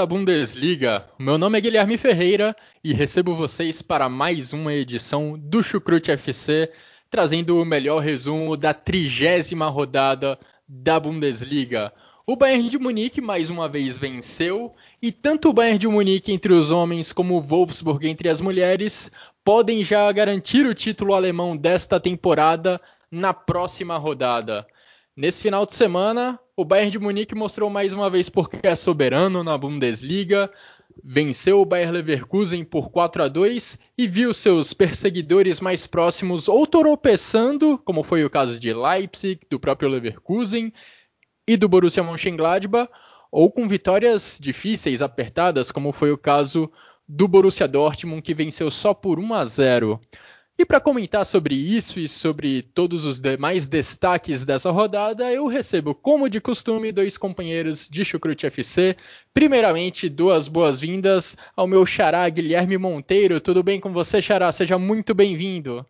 Da Bundesliga. Meu nome é Guilherme Ferreira e recebo vocês para mais uma edição do Chucrute FC, trazendo o melhor resumo da trigésima rodada da Bundesliga. O Bayern de Munique mais uma vez venceu e tanto o Bayern de Munique entre os homens como o Wolfsburg entre as mulheres podem já garantir o título alemão desta temporada na próxima rodada. Nesse final de semana, o Bayern de Munique mostrou mais uma vez porque é soberano na Bundesliga, venceu o Bayern Leverkusen por 4 a 2 e viu seus perseguidores mais próximos ou tropeçando, como foi o caso de Leipzig, do próprio Leverkusen e do Borussia Mönchengladbach, ou com vitórias difíceis, apertadas, como foi o caso do Borussia Dortmund, que venceu só por 1 a 0. E para comentar sobre isso e sobre todos os demais destaques dessa rodada, eu recebo, como de costume, dois companheiros de Chucrute FC. Primeiramente, duas boas-vindas ao meu xará Guilherme Monteiro. Tudo bem com você, xará? Seja muito bem-vindo.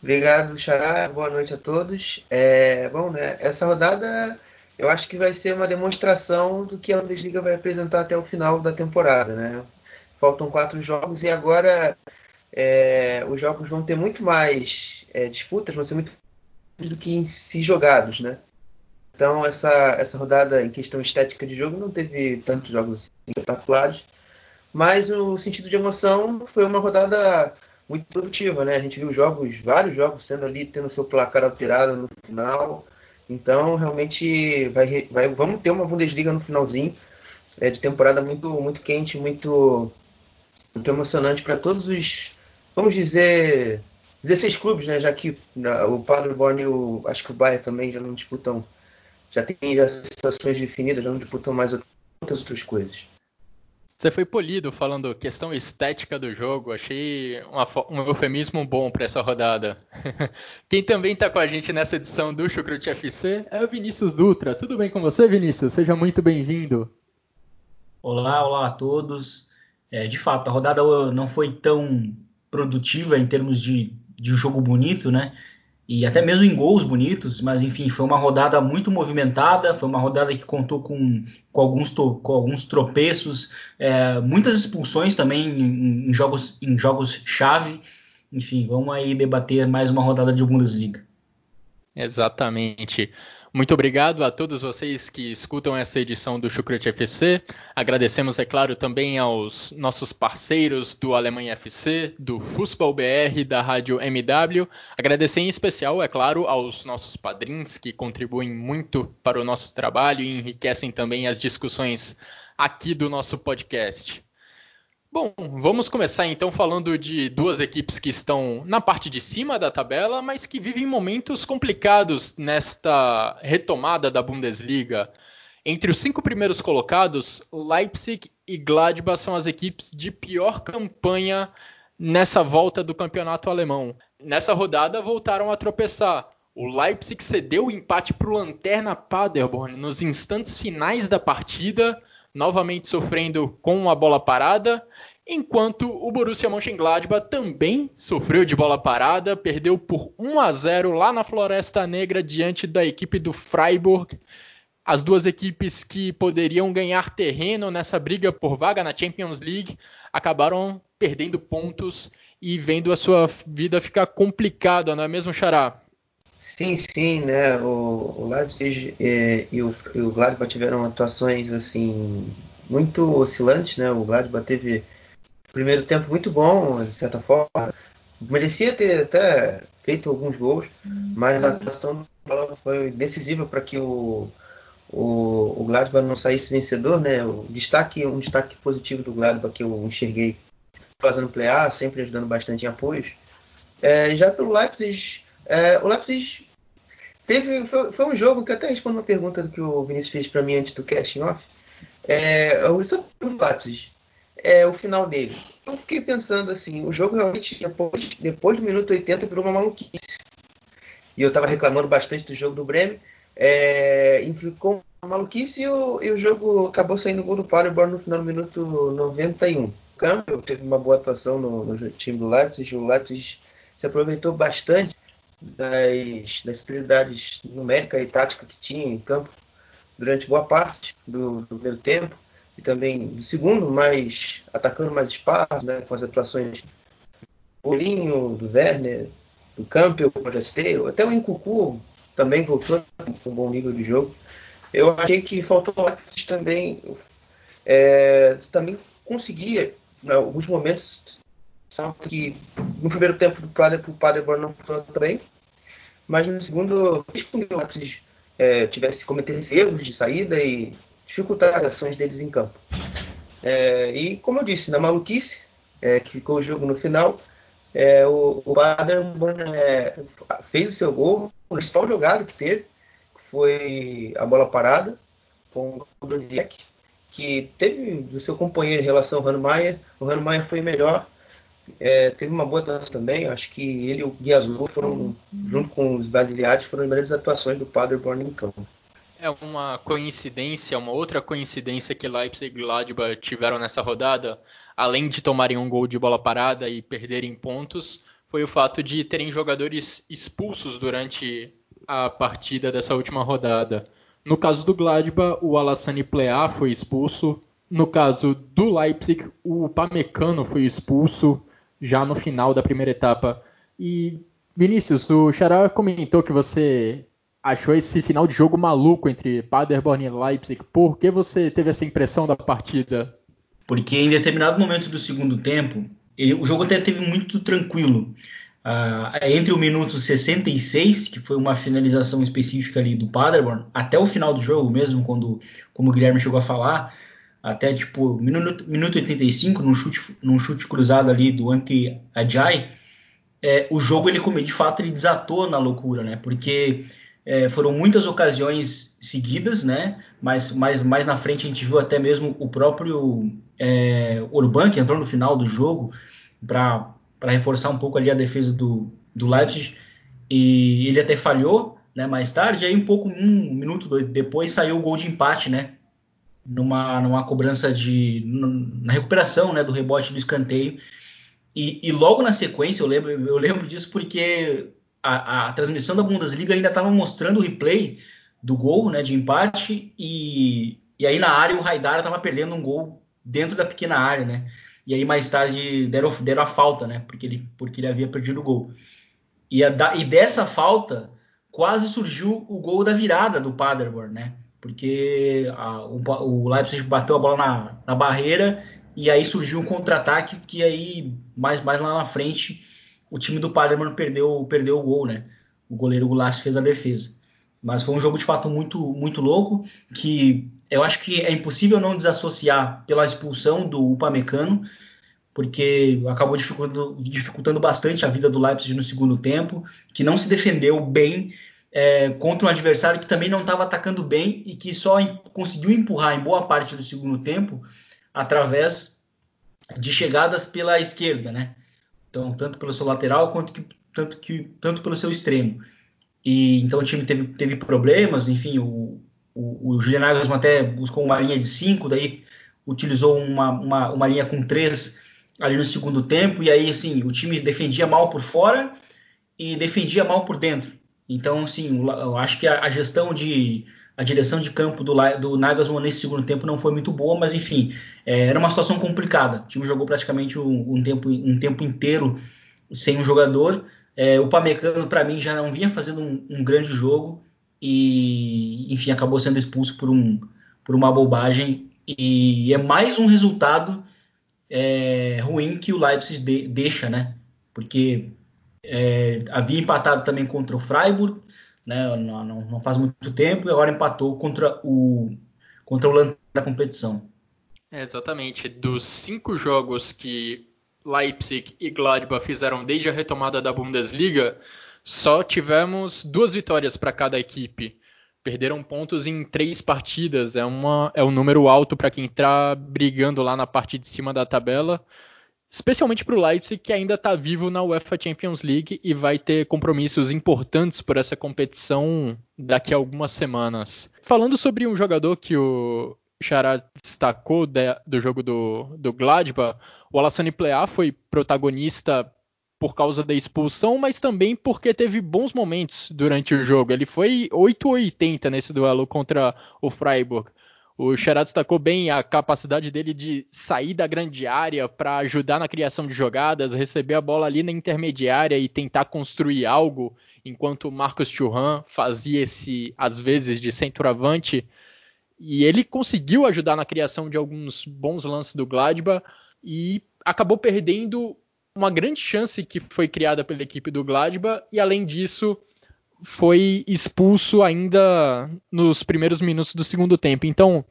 Obrigado, xará. Boa noite a todos. É, bom, né? Essa rodada eu acho que vai ser uma demonstração do que a Bundesliga vai apresentar até o final da temporada, né? Faltam quatro jogos e agora é, os jogos vão ter muito mais é, disputas, vão ser muito do que em si jogados, né? Então essa, essa rodada em questão estética de jogo não teve tantos jogos assim, espetaculares, mas no sentido de emoção foi uma rodada muito produtiva, né? A gente viu jogos, vários jogos sendo ali tendo seu placar alterado no final. Então realmente vai, vai vamos ter uma Bundesliga no finalzinho é, de temporada muito muito quente, muito muito emocionante para todos os vamos dizer, 16 clubes, né? Já que o Paderborn e o, acho que o Bayern também já não disputam, já tem já situações definidas, já não disputam mais outras outras coisas. Você foi polido falando questão estética do jogo, achei uma, um eufemismo bom para essa rodada. Quem também está com a gente nessa edição do Chucrute FC é o Vinícius Dutra. Tudo bem com você, Vinícius? Seja muito bem-vindo. Olá, olá a todos. É, de fato, a rodada não foi tão produtiva em termos de, de jogo bonito, né? E até mesmo em gols bonitos, mas enfim, foi uma rodada muito movimentada, foi uma rodada que contou com, com, alguns, com alguns tropeços, é, muitas expulsões também em, em, jogos em jogos chave. Enfim, vamos aí debater mais uma rodada de Bundesliga. Exatamente. Muito obrigado a todos vocês que escutam essa edição do Chucrute FC. Agradecemos, é claro, também aos nossos parceiros do Alemanha FC, do Fußball BR, da Rádio MW. Agradecer em especial, é claro, aos nossos padrinhos que contribuem muito para o nosso trabalho e enriquecem também as discussões aqui do nosso podcast. Bom, vamos começar então falando de duas equipes que estão na parte de cima da tabela, mas que vivem momentos complicados nesta retomada da Bundesliga. Entre os cinco primeiros colocados, Leipzig e Gladbach são as equipes de pior campanha nessa volta do campeonato alemão. Nessa rodada voltaram a tropeçar. O Leipzig cedeu o empate para o Lanterna Paderborn nos instantes finais da partida novamente sofrendo com a bola parada, enquanto o Borussia Mönchengladbach também sofreu de bola parada, perdeu por 1 a 0 lá na Floresta Negra diante da equipe do Freiburg. As duas equipes que poderiam ganhar terreno nessa briga por vaga na Champions League acabaram perdendo pontos e vendo a sua vida ficar complicada, não é mesmo, Xará? Sim, sim, né? O, o Leipzig e, e, o, e o Gladbach tiveram atuações assim muito oscilantes, né? O Gladbach teve primeiro tempo muito bom, de certa forma. Merecia ter até feito alguns gols, mas a atuação foi decisiva para que o, o, o Gladbach não saísse vencedor, né? O destaque, um destaque positivo do Gladbach que eu enxerguei fazendo play sempre ajudando bastante em apoios. É, já pelo Leipzig, é, o Leipzig teve, foi, foi, um jogo que até respondo uma pergunta do que o Vinícius fez para mim antes do casting off. É, sobre o Leipzig, é, o final dele. Eu fiquei pensando assim, o jogo realmente, depois, depois do minuto 80, virou uma maluquice. E eu estava reclamando bastante do jogo do Bremen. É, ficou uma maluquice e o, e o jogo acabou saindo gol do Paderborn no final do minuto 91. O Campbell teve uma boa atuação no, no time do Leipzig. O Leipzig se aproveitou bastante das, das prioridades numéricas e táticas que tinha em campo durante boa parte do, do primeiro tempo e também do segundo, mas atacando mais espaço, né, com as atuações do Bolinho, do Werner, do Campbell, do Gesteu, até o Incucu também voltou com um bom nível de jogo. Eu achei que faltou também é, também conseguia, em alguns momentos, que no primeiro tempo do Pader, o Paderborn não funcionou também, mas no segundo com que o Leipzig é, tivesse cometesse erros de saída e dificultar as ações deles em campo. É, e como eu disse, na maluquice é, que ficou o jogo no final, é, o, o Paderborn é, fez o seu gol, o principal jogada que teve, foi a bola parada com o Bruniek, que teve o seu companheiro em relação ao Hanmayer. O Hanmayer foi melhor, é, teve uma boa dança também. Acho que ele e o Guiazul foram, junto com os brasileiros, foram as melhores atuações do Paderborn em campo. É uma coincidência, uma outra coincidência que Leipzig e Gladbach tiveram nessa rodada, além de tomarem um gol de bola parada e perderem pontos, foi o fato de terem jogadores expulsos durante a partida dessa última rodada. No caso do Gladbach, o Alassane Plea foi expulso. No caso do Leipzig, o Pamecano foi expulso já no final da primeira etapa. E Vinícius, o Xará comentou que você achou esse final de jogo maluco entre Paderborn e Leipzig. Por que você teve essa impressão da partida? Porque em determinado momento do segundo tempo, ele, o jogo até teve muito tranquilo. Uh, entre o minuto 66, que foi uma finalização específica ali do Paderborn, até o final do jogo mesmo, quando, como o Guilherme chegou a falar, até tipo minuto, minuto 85, num chute, num chute cruzado ali do Ante Ajay, é, o jogo ele de fato ele desatou na loucura, né? Porque é, foram muitas ocasiões seguidas, né? Mas mais, mais na frente a gente viu até mesmo o próprio é, Urban que entrou no final do jogo para para reforçar um pouco ali a defesa do, do Leipzig e ele até falhou né, mais tarde, aí um pouco, um minuto depois saiu o gol de empate, né, numa, numa cobrança de, na recuperação, né, do rebote do escanteio, e, e logo na sequência, eu lembro, eu lembro disso porque a, a transmissão da Bundesliga ainda estava mostrando o replay do gol, né, de empate, e, e aí na área o Raidar estava perdendo um gol dentro da pequena área, né, e aí mais tarde deram, deram a falta, né? Porque ele, porque ele havia perdido o gol. E, a, e dessa falta quase surgiu o gol da virada do Paderborn, né? Porque a, o, o, Leipzig bateu a bola na, na barreira e aí surgiu um contra-ataque que aí mais, mais lá na frente o time do Paderborn perdeu, perdeu o gol, né? O goleiro Goulart fez a defesa. Mas foi um jogo de fato muito, muito louco que eu acho que é impossível não desassociar pela expulsão do Upamecano, porque acabou dificultando, dificultando, bastante a vida do Leipzig no segundo tempo, que não se defendeu bem é, contra um adversário que também não estava atacando bem e que só conseguiu empurrar em boa parte do segundo tempo através de chegadas pela esquerda, né? Então, tanto pelo seu lateral quanto que, tanto, que, tanto pelo seu extremo. E então o time teve, teve problemas, enfim, o, o, o Julian Nagelsmann até buscou uma linha de 5, daí utilizou uma, uma, uma linha com 3 ali no segundo tempo, e aí assim, o time defendia mal por fora e defendia mal por dentro. Então, assim, eu acho que a, a gestão de a direção de campo do, do Nagelsmann nesse segundo tempo não foi muito boa, mas enfim, é, era uma situação complicada. O time jogou praticamente um, um, tempo, um tempo inteiro sem um jogador. É, o Pamecano, para mim, já não vinha fazendo um, um grande jogo e, enfim, acabou sendo expulso por, um, por uma bobagem. E é mais um resultado é, ruim que o Leipzig de, deixa, né? Porque é, havia empatado também contra o Freiburg, né? Não, não, faz muito tempo, e agora empatou contra o, contra o Lanterna da competição. É, exatamente. Dos cinco jogos que Leipzig e Gladbach fizeram desde a retomada da Bundesliga, só tivemos duas vitórias para cada equipe. Perderam pontos em três partidas, é, uma, é um número alto para quem está brigando lá na parte de cima da tabela, especialmente para o Leipzig, que ainda está vivo na UEFA Champions League e vai ter compromissos importantes por essa competição daqui a algumas semanas. Falando sobre um jogador que o Xará destacou de, do jogo do, do Gladbach, o Alassane Plea foi protagonista por causa da expulsão, mas também porque teve bons momentos durante o jogo. Ele foi 8-80 nesse duelo contra o Freiburg. O Xará destacou bem a capacidade dele de sair da grande área para ajudar na criação de jogadas, receber a bola ali na intermediária e tentar construir algo, enquanto o Marcos Churran fazia esse, às vezes, de centroavante. E ele conseguiu ajudar na criação de alguns bons lances do Gladbach e acabou perdendo uma grande chance que foi criada pela equipe do Gladbach e além disso foi expulso ainda nos primeiros minutos do segundo tempo. Então,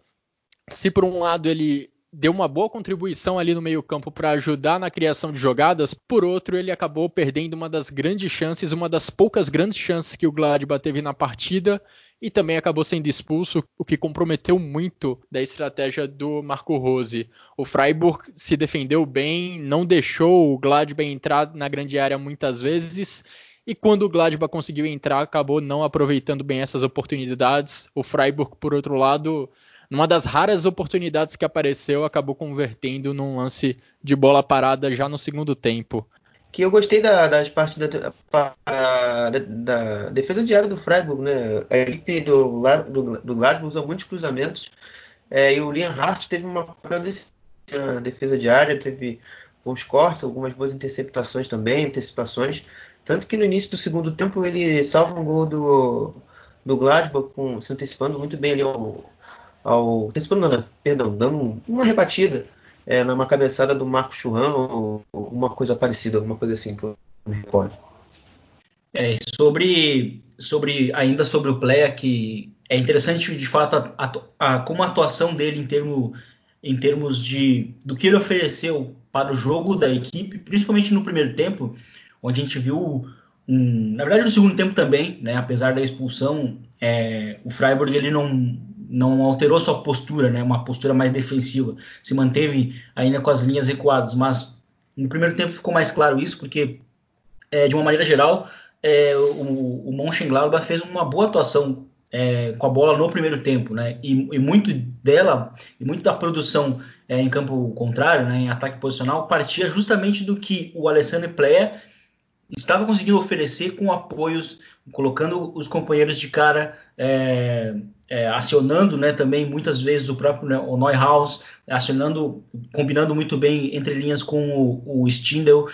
se por um lado ele deu uma boa contribuição ali no meio-campo para ajudar na criação de jogadas, por outro ele acabou perdendo uma das grandes chances, uma das poucas grandes chances que o Gladbach teve na partida e também acabou sendo expulso, o que comprometeu muito da estratégia do Marco Rose. O Freiburg se defendeu bem, não deixou o Gladbach entrar na grande área muitas vezes, e quando o Gladbach conseguiu entrar, acabou não aproveitando bem essas oportunidades. O Freiburg, por outro lado, numa das raras oportunidades que apareceu, acabou convertendo num lance de bola parada já no segundo tempo que eu gostei da, das partes da, da, da, defesa diária do Freiburg, né? A equipe do, do, do Gladbach usou muitos cruzamentos é, e o Liam Hart teve uma defesa diária, teve bons cortes, algumas boas interceptações também, antecipações. Tanto que no início do segundo tempo ele salva um gol do, do Gladbach com, se antecipando muito bem ali ao. ao antecipando, não, perdão, dando uma rebatida é, numa cabeçada do Marco Churran ou, uma coisa parecida, alguma coisa assim que eu me recordo. É, sobre, sobre ainda sobre o Pleia, que é interessante de fato a, a, a, como a atuação dele em, termo, em termos de do que ele ofereceu para o jogo da equipe, principalmente no primeiro tempo, onde a gente viu um, na verdade no segundo tempo também, né, apesar da expulsão, é, o Freiburg ele não não alterou sua postura, né, uma postura mais defensiva, se manteve ainda com as linhas recuadas, mas no primeiro tempo ficou mais claro isso, porque é, de uma maneira geral é, o, o Mönchengladbach fez uma boa atuação é, com a bola no primeiro tempo, né, e, e muito dela e muito da produção é, em campo contrário, né, em ataque posicional, partia justamente do que o Alessandro Plea estava conseguindo oferecer com apoios, colocando os companheiros de cara, é, é, acionando né, também muitas vezes o próprio né, o Neuhaus, acionando, combinando muito bem entre linhas com o, o Stindl,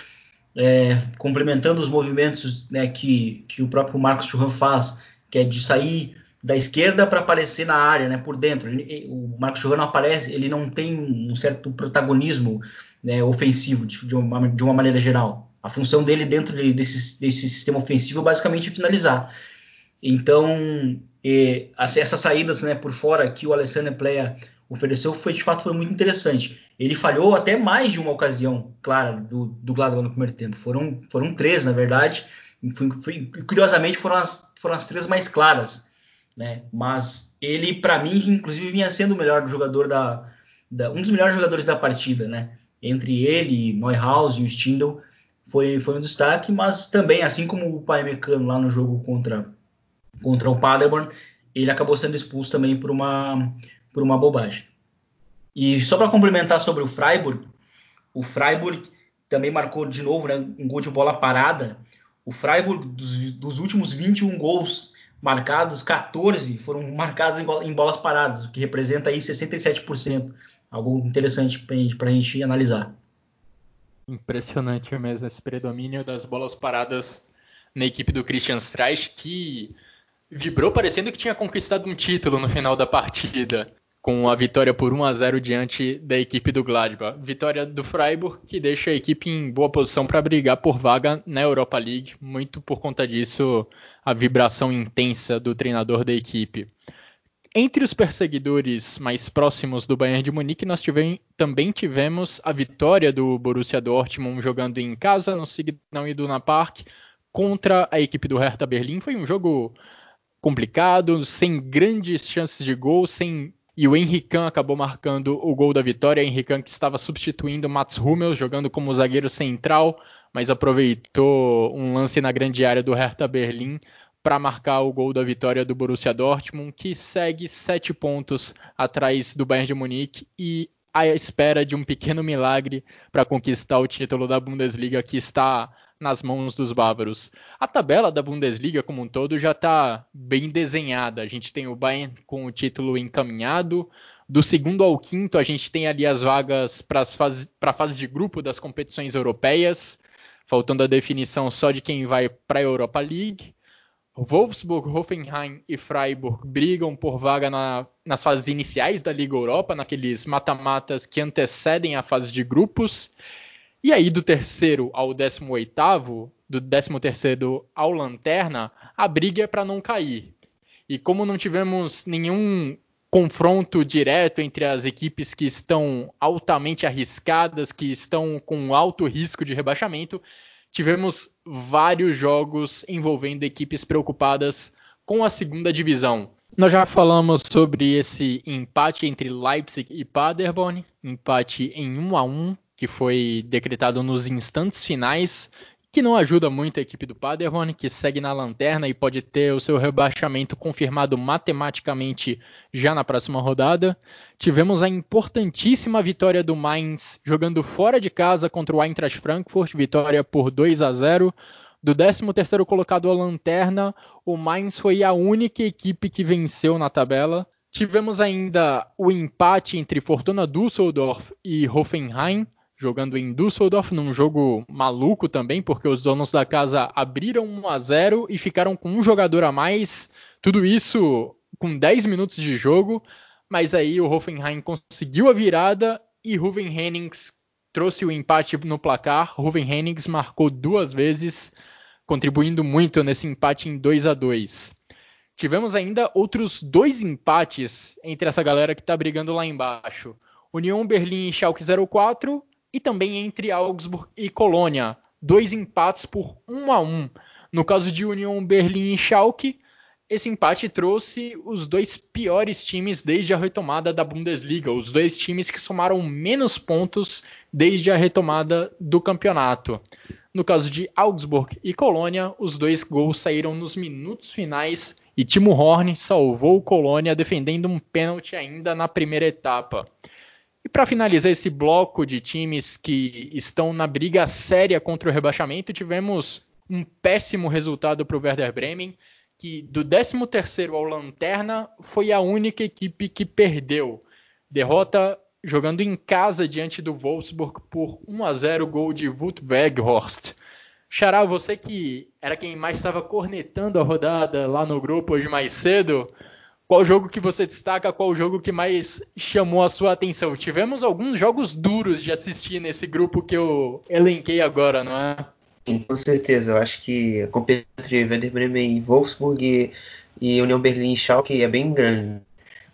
é, complementando os movimentos né, que, que o próprio Marcos Churran faz, que é de sair da esquerda para aparecer na área, né, por dentro. Ele, o Marcos Churran não aparece, ele não tem um certo protagonismo né, ofensivo de, de, uma, de uma maneira geral. A função dele dentro desse, desse sistema ofensivo é basicamente finalizar. Então, essas saídas né, por fora que o Alessandro Plea ofereceu foi de fato foi muito interessante. Ele falhou até mais de uma ocasião, claro, do, do Gladbach no primeiro tempo. Foram, foram três, na verdade. Foi, foi, curiosamente, foram as, foram as três mais claras. Né? Mas ele, para mim, inclusive, vinha sendo o melhor jogador da, da, um dos melhores jogadores da partida, né? Entre ele, Neuhaus e o Stindl, foi, foi um destaque, mas também, assim como o Pai Mecano lá no jogo contra, contra o Paderborn, ele acabou sendo expulso também por uma, por uma bobagem. E só para complementar sobre o Freiburg, o Freiburg também marcou de novo né, um gol de bola parada. O Freiburg, dos, dos últimos 21 gols marcados, 14 foram marcados em, em bolas paradas, o que representa aí 67%. Algo interessante para a gente analisar. Impressionante mesmo esse predomínio das bolas paradas na equipe do Christian Streich, que vibrou parecendo que tinha conquistado um título no final da partida, com a vitória por 1 a 0 diante da equipe do Gladbach. Vitória do Freiburg, que deixa a equipe em boa posição para brigar por vaga na Europa League, muito por conta disso a vibração intensa do treinador da equipe. Entre os perseguidores mais próximos do Bayern de Munique, nós tivemos, também tivemos a vitória do Borussia Dortmund jogando em casa no Signal Iduna Park contra a equipe do Hertha Berlim. Foi um jogo complicado, sem grandes chances de gol, sem e o Henrican acabou marcando o gol da vitória. Henrican que estava substituindo Mats Hummels, jogando como zagueiro central, mas aproveitou um lance na grande área do Hertha Berlim para marcar o gol da vitória do Borussia Dortmund, que segue sete pontos atrás do Bayern de Munique e à espera de um pequeno milagre para conquistar o título da Bundesliga que está nas mãos dos bávaros. A tabela da Bundesliga como um todo já está bem desenhada. A gente tem o Bayern com o título encaminhado. Do segundo ao quinto, a gente tem ali as vagas para a fase de grupo das competições europeias, faltando a definição só de quem vai para a Europa League. Wolfsburg, Hoffenheim e Freiburg brigam por vaga na, nas fases iniciais da Liga Europa, naqueles mata-matas que antecedem a fase de grupos. E aí, do terceiro ao décimo oitavo, do décimo terceiro ao lanterna, a briga é para não cair. E como não tivemos nenhum confronto direto entre as equipes que estão altamente arriscadas, que estão com alto risco de rebaixamento, tivemos vários jogos envolvendo equipes preocupadas com a segunda divisão. Nós já falamos sobre esse empate entre Leipzig e Paderborn, empate em 1 a 1, que foi decretado nos instantes finais que não ajuda muito a equipe do Paderborn, que segue na lanterna e pode ter o seu rebaixamento confirmado matematicamente já na próxima rodada. Tivemos a importantíssima vitória do Mainz jogando fora de casa contra o Eintracht Frankfurt, vitória por 2 a 0. Do 13º colocado à lanterna, o Mainz foi a única equipe que venceu na tabela. Tivemos ainda o empate entre Fortuna Düsseldorf e Hoffenheim, jogando em Düsseldorf, num jogo maluco também, porque os donos da casa abriram 1 a 0 e ficaram com um jogador a mais. Tudo isso com 10 minutos de jogo, mas aí o Hoffenheim conseguiu a virada e Ruven Hennings trouxe o empate no placar. Ruven Hennings marcou duas vezes, contribuindo muito nesse empate em 2 a 2. Tivemos ainda outros dois empates entre essa galera que está brigando lá embaixo. União Berlim e Schalke 04 e também entre Augsburg e Colônia, dois empates por 1 a 1. No caso de Union Berlim e Schalke, esse empate trouxe os dois piores times desde a retomada da Bundesliga, os dois times que somaram menos pontos desde a retomada do campeonato. No caso de Augsburg e Colônia, os dois gols saíram nos minutos finais e Timo Horn salvou o Colônia defendendo um pênalti ainda na primeira etapa. E para finalizar esse bloco de times que estão na briga séria contra o rebaixamento, tivemos um péssimo resultado para o Werder Bremen, que do 13º ao Lanterna foi a única equipe que perdeu. Derrota jogando em casa diante do Wolfsburg por 1 a 0 gol de Wout Weghorst. Xará, você que era quem mais estava cornetando a rodada lá no grupo hoje mais cedo, qual jogo que você destaca? Qual jogo que mais chamou a sua atenção? Tivemos alguns jogos duros de assistir nesse grupo que eu elenquei agora, não é? Sim, com certeza. Eu acho que a competição entre Werder Bremen e Wolfsburg e, e União Berlim e Schalke é bem grande.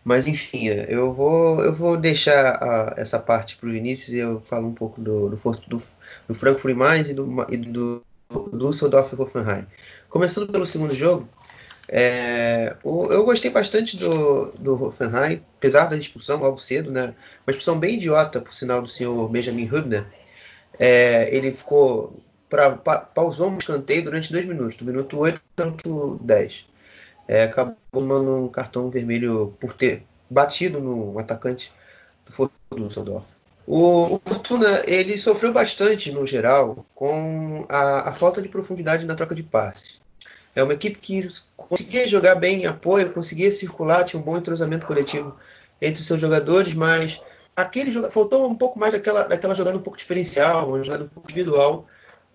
Mas enfim, eu vou, eu vou deixar a, essa parte para o Vinícius e eu falo um pouco do, do, do, do Frankfurt Mainz e do, e do, do Düsseldorf e. Começando pelo segundo jogo, é, eu gostei bastante do, do Hoffenheim, apesar da expulsão logo cedo, né? Uma expulsão bem idiota, por sinal, do senhor Benjamin Hübner. É, ele ficou. Pra, pa, pausou um escanteio durante dois minutos, do minuto 8 ao minuto 10. É, acabou tomando um cartão vermelho por ter batido no atacante do Fortuna. O, o Fortuna ele sofreu bastante, no geral, com a, a falta de profundidade na troca de passes. É uma equipe que conseguia jogar bem em apoio, conseguia circular, tinha um bom entrosamento coletivo entre os seus jogadores, mas aquele faltou um pouco mais daquela, daquela jogada um pouco diferencial, uma jogada um pouco individual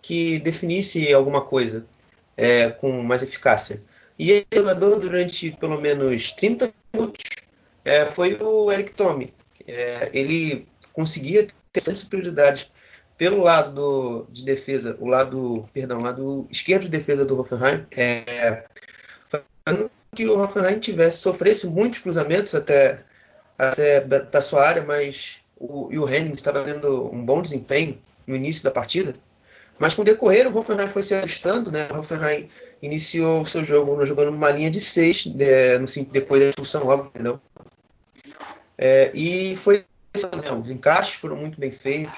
que definisse alguma coisa é, com mais eficácia. E esse jogador, durante pelo menos 30 minutos, é, foi o Eric Tome. É, ele conseguia ter superioridade pelo lado do, de defesa, o lado, perdão, lado esquerdo de defesa do Hoffenheim, é, que o Hoffenheim tivesse, sofresse muitos cruzamentos até, até para sua área, mas o, e o Henning estava tendo um bom desempenho no início da partida. Mas com o decorrer, o Hoffenheim foi se ajustando, né? O Hoffenheim iniciou o seu jogo jogando numa linha de 6, de, no, depois da expulsão, logo, entendeu? É, e foi né? os encaixes foram muito bem feitos,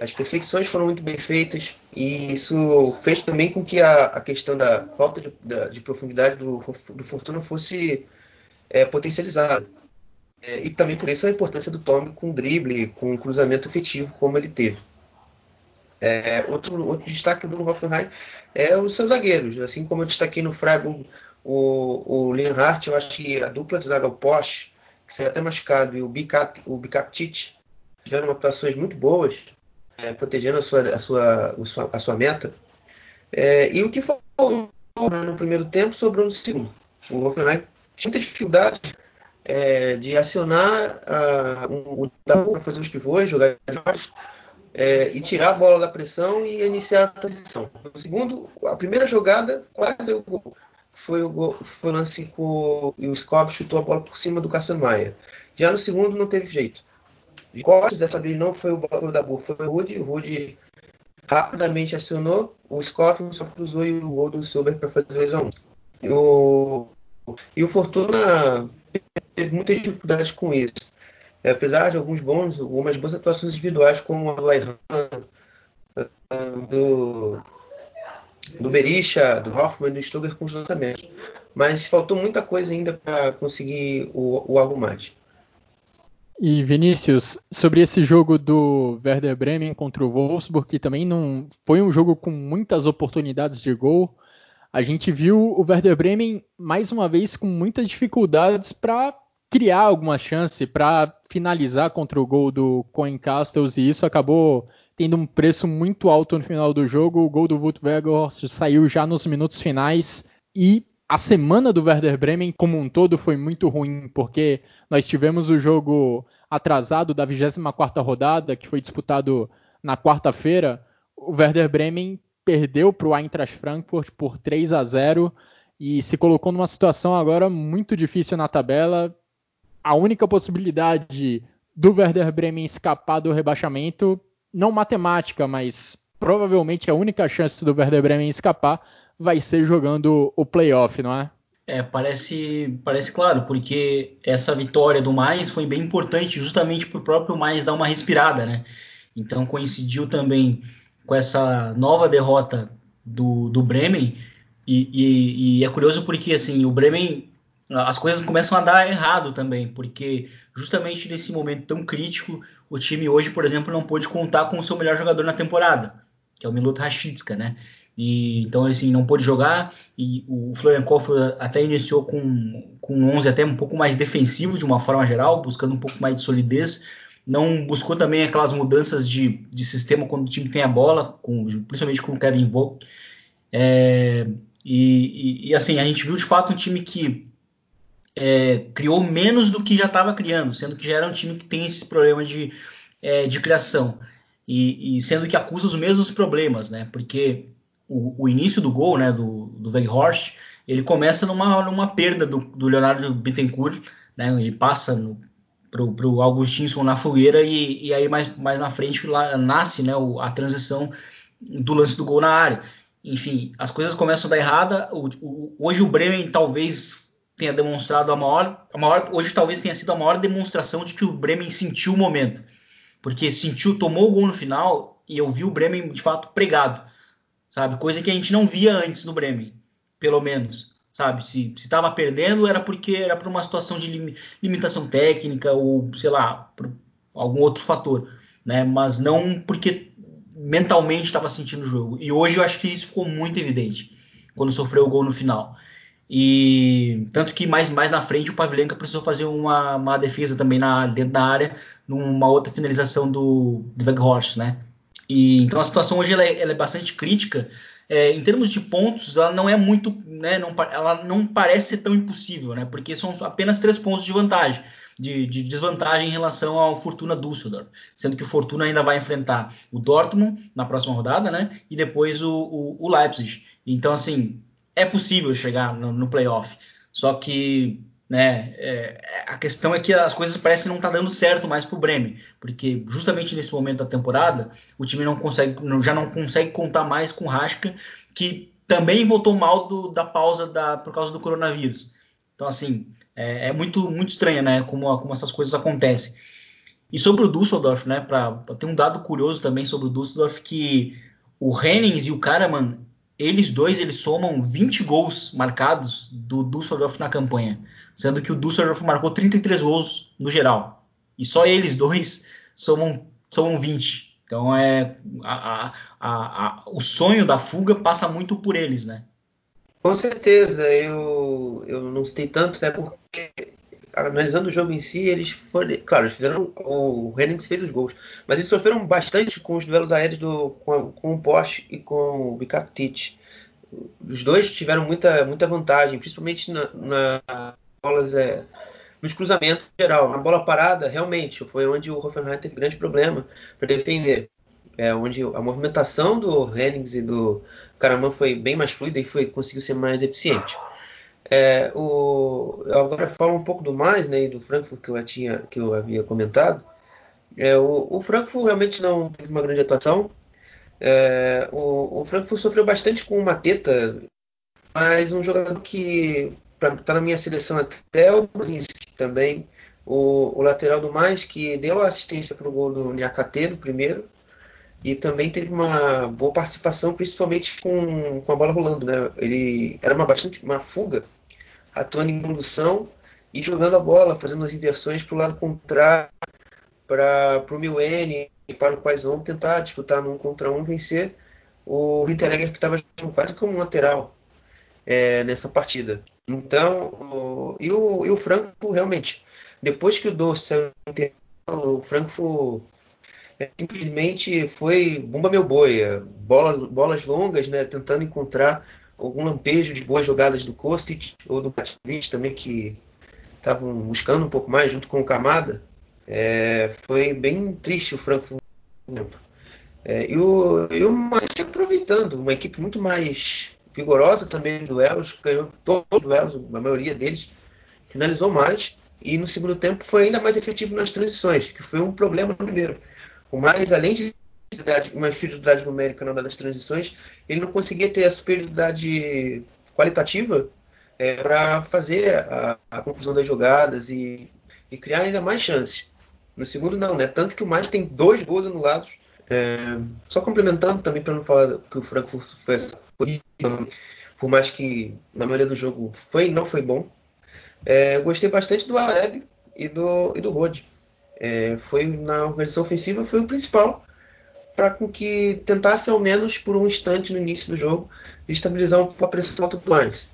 as perseguições foram muito bem feitas, e isso fez também com que a, a questão da falta de, da, de profundidade do, do Fortuna fosse é, potencializada. É, e também por isso a importância do Tommy com drible, com cruzamento efetivo, como ele teve. É, outro, outro destaque do Hoffenheim é os seus zagueiros. Assim como eu destaquei no Freiburg o, o Lienhardt, eu acho que a dupla de zaga, o Porsche, que saiu até machucado, e o Bicat, o Bikatic, tiveram atuações muito boas, é, protegendo a sua, a sua, a sua, meta. É, e o que faltou no primeiro tempo sobrou no segundo. O Hoffenheim tinha muita dificuldade é, de acionar uh, o Dabu para fazer os pivôs, jogar é, e tirar a bola da pressão e iniciar a transição. No segundo, a primeira jogada quase o gol. Foi o, gol, foi o lance que o, o Scott chutou a bola por cima do Cassiano Maia. Já no segundo não teve jeito. De cortes, dessa vez não foi o, o Dabu, foi o Rudy. O Rudy rapidamente acionou, o Scott só cruzou e o gol do Silver para fazer 2 a 1 o, e o Fortuna teve muitas dificuldades com isso. É, apesar de alguns bons, algumas boas atuações individuais, como a Laihan, do, do Berisha, do Hoffman, do Stuger com os lançamentos. Mas faltou muita coisa ainda para conseguir o, o mais. E Vinícius, sobre esse jogo do Werder Bremen contra o Wolfsburg, que também não foi um jogo com muitas oportunidades de gol, a gente viu o Werder Bremen mais uma vez com muitas dificuldades para criar alguma chance para finalizar contra o gol do Coen Castles e isso acabou tendo um preço muito alto no final do jogo. O gol do Wout saiu já nos minutos finais e a semana do Werder Bremen como um todo foi muito ruim, porque nós tivemos o jogo atrasado da 24ª rodada, que foi disputado na quarta-feira. O Werder Bremen perdeu para o Eintracht Frankfurt por 3 a 0 e se colocou numa situação agora muito difícil na tabela a única possibilidade do Werder Bremen escapar do rebaixamento, não matemática, mas provavelmente a única chance do Werder Bremen escapar vai ser jogando o playoff, não é? É, parece, parece claro, porque essa vitória do Mais foi bem importante justamente para o próprio Mais dar uma respirada, né? Então coincidiu também com essa nova derrota do, do Bremen, e, e, e é curioso porque assim, o Bremen as coisas começam a dar errado também, porque justamente nesse momento tão crítico, o time hoje, por exemplo, não pôde contar com o seu melhor jogador na temporada, que é o Milot Rachitska, né? E, então, assim, não pôde jogar, e o Florian Koff até iniciou com, com um 11 até um pouco mais defensivo, de uma forma geral, buscando um pouco mais de solidez, não buscou também aquelas mudanças de, de sistema quando o time tem a bola, com, principalmente com o Kevin Volk. É, e, e, e, assim, a gente viu de fato um time que é, criou menos do que já estava criando, sendo que já era um time que tem esse problema de, é, de criação. E, e, sendo que acusa os mesmos problemas, né? Porque o, o início do gol, né, do, do Weghorst, ele começa numa, numa perda do, do Leonardo Bittencourt, né? Ele passa no, pro, pro Augustinson na fogueira e, e aí mais, mais na frente lá nasce, né, o, a transição do lance do gol na área. Enfim, as coisas começam a dar errada. O, o, hoje o Bremen talvez tenha demonstrado a maior, a maior, hoje talvez tenha sido a maior demonstração de que o Bremen sentiu o momento, porque sentiu, tomou o gol no final e eu vi o Bremen de fato pregado, sabe, coisa que a gente não via antes no Bremen, pelo menos, sabe, se estava perdendo era porque era por uma situação de lim, limitação técnica ou sei lá, por algum outro fator, né, mas não porque mentalmente estava sentindo o jogo. E hoje eu acho que isso ficou muito evidente quando sofreu o gol no final. E tanto que mais, mais na frente o Pavlenka precisou fazer uma, uma defesa também na, dentro da área, numa outra finalização do, do Weghorst, né? E, então a situação hoje ela é, ela é bastante crítica. É, em termos de pontos, ela não é muito, né, não, ela não parece ser tão impossível, né? Porque são apenas três pontos de vantagem, de, de desvantagem em relação ao Fortuna Düsseldorf, sendo que o Fortuna ainda vai enfrentar o Dortmund na próxima rodada, né? E depois o, o, o Leipzig. Então, assim, é possível chegar no, no playoff. Só que né, é, a questão é que as coisas parecem não estar tá dando certo mais para o Bremen, porque justamente nesse momento da temporada o time não consegue, já não consegue contar mais com o que também voltou mal do, da pausa da, por causa do coronavírus. Então, assim, é, é muito, muito estranho, né, como, como essas coisas acontecem. E sobre o Düsseldorf, né, para ter um dado curioso também sobre o Düsseldorf, que o Hennings e o Karaman, eles dois, eles somam 20 gols marcados do Düsseldorf na campanha, sendo que o Düsseldorf marcou 33 gols no geral. E só eles dois somam, somam 20. Então é a, a, a, o sonho da fuga passa muito por eles, né? Com certeza, eu, eu não citei tanto, até porque analisando o jogo em si, eles foram. Claro, eles fizeram. O Hennings fez os gols. Mas eles sofreram bastante com os duelos aéreos do, com, com o Porsche e com o Bikatic. Os dois tiveram muita, muita vantagem, principalmente na, na bolas. É, nos cruzamentos em geral. Na bola parada, realmente, foi onde o Hoffenheim teve grande problema para defender. É, onde a movimentação do Hennings e do Karaman foi bem mais fluida e foi, conseguiu ser mais eficiente. É, o, agora falo um pouco do mais, né, do Frankfurt que eu tinha, que eu havia comentado. É, o, o, Frankfurt realmente não teve uma grande atuação. É, o, o, Frankfurt sofreu bastante com o Mateta, mas um jogador que está na minha seleção até o Brinski também, o, o, lateral do mais que deu assistência para o gol do Niakate no primeiro e também teve uma boa participação, principalmente com, com a bola rolando, né? Ele era uma bastante uma fuga atuando em condução e jogando a bola, fazendo as inversões para o lado contrário, para o Milene e para o Quaison tentar disputar num contra um, vencer o Winteregger que estava quase como um lateral é, nessa partida. Então, o, e, o, e o Franco realmente, depois que o Doce saiu do intervalo, o Franco é, simplesmente foi bomba meu boi, é, bola, bolas longas, né, tentando encontrar algum lampejo de boas jogadas do Kostic ou do Batvich também, que estavam buscando um pouco mais junto com o Camada. É, foi bem triste o Franco. É, e o, e o se aproveitando, uma equipe muito mais vigorosa também em duelos, ganhou todos os duelos, a maioria deles, finalizou mais. E no segundo tempo foi ainda mais efetivo nas transições, que foi um problema no primeiro. O mais, além de uma superioridade numérica na hora das transições, ele não conseguia ter a superioridade qualitativa é, para fazer a, a, conclusão das jogadas e, e, criar ainda mais chances. No segundo, não, né? Tanto que o mais tem dois gols anulados. É, só complementando também para não falar que o Frankfurt foi por mais que na maioria do jogo foi não foi bom. É, gostei bastante do Aleb e do, e do Rode. É, foi na organização ofensiva foi o principal para que tentasse ao menos por um instante no início do jogo estabilizar um a pressão tudo mais.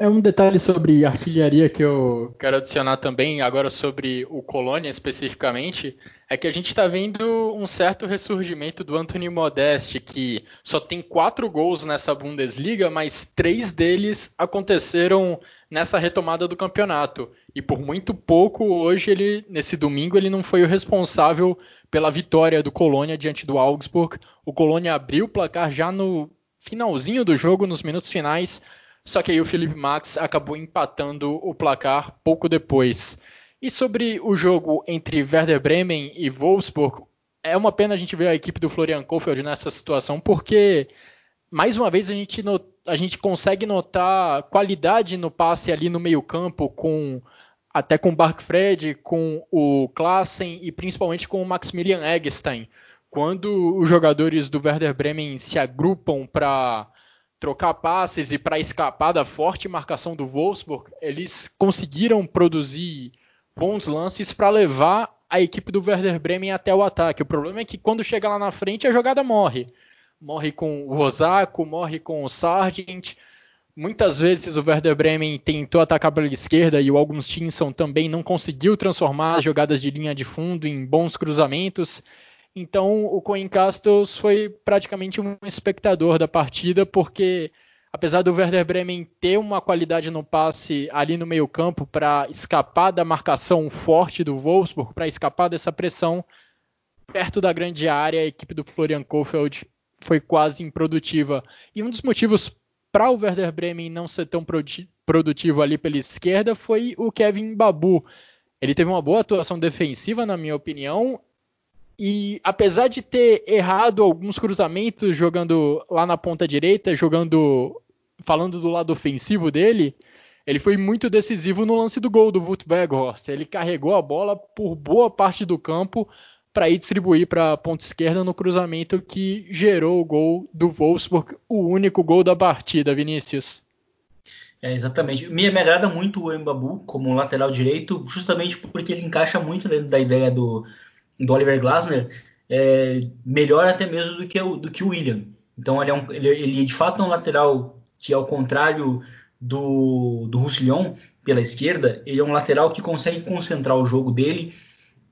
É um detalhe sobre artilharia que eu quero adicionar também, agora sobre o Colônia especificamente, é que a gente está vendo um certo ressurgimento do Anthony Modeste, que só tem quatro gols nessa Bundesliga, mas três deles aconteceram nessa retomada do campeonato. E por muito pouco, hoje, ele, nesse domingo, ele não foi o responsável pela vitória do Colônia diante do Augsburg. O Colônia abriu o placar já no finalzinho do jogo, nos minutos finais, só que aí o Felipe Max acabou empatando o placar pouco depois. E sobre o jogo entre Werder Bremen e Wolfsburg, é uma pena a gente ver a equipe do Florian Kohfeldt nessa situação, porque mais uma vez a gente, a gente consegue notar qualidade no passe ali no meio-campo com até com o Barkfred, com o Klassen e principalmente com o Maximilian Eggstein. Quando os jogadores do Werder Bremen se agrupam para trocar passes e para escapar da forte marcação do Wolfsburg, eles conseguiram produzir bons lances para levar a equipe do Werder Bremen até o ataque. O problema é que quando chega lá na frente a jogada morre. Morre com o Osako, morre com o Sargent, Muitas vezes o Werder Bremen tentou atacar pela esquerda e o Augustinson também não conseguiu transformar as jogadas de linha de fundo em bons cruzamentos. Então o Coen Castles foi praticamente um espectador da partida, porque apesar do Werder Bremen ter uma qualidade no passe ali no meio-campo para escapar da marcação forte do Wolfsburg, para escapar dessa pressão, perto da grande área, a equipe do Florian Kohfeldt foi quase improdutiva. E um dos motivos para o Werder Bremen não ser tão produtivo ali pela esquerda foi o Kevin Babu. Ele teve uma boa atuação defensiva, na minha opinião, e apesar de ter errado alguns cruzamentos jogando lá na ponta direita, jogando falando do lado ofensivo dele, ele foi muito decisivo no lance do gol do Wout Weghorst. Ele carregou a bola por boa parte do campo para ir distribuir para a ponta esquerda no cruzamento que gerou o gol do Wolfsburg, o único gol da partida, Vinícius. É, exatamente. Me, me agrada muito o Mbabu como lateral direito, justamente porque ele encaixa muito dentro da ideia do, do Oliver Glasner, é, melhor até mesmo do que o, do que o William. Então ele, é um, ele, ele de fato é um lateral que, ao contrário do, do Roussillon pela esquerda, ele é um lateral que consegue concentrar o jogo dele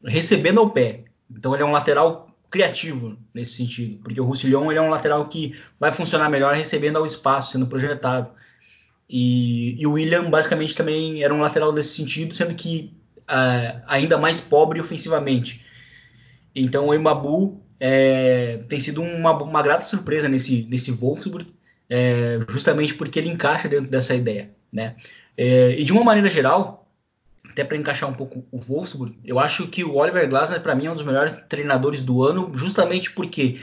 recebendo ao pé. Então ele é um lateral criativo nesse sentido, porque o Roussillon ele é um lateral que vai funcionar melhor recebendo ao espaço, sendo projetado. E, e o William basicamente também era um lateral nesse sentido, sendo que uh, ainda mais pobre ofensivamente. Então o Embabu é, tem sido uma, uma grata surpresa nesse, nesse Wolfsburg, é, justamente porque ele encaixa dentro dessa ideia. Né? É, e de uma maneira geral, até para encaixar um pouco o Wolfsburg, eu acho que o Oliver Glasner, para mim, é um dos melhores treinadores do ano, justamente porque,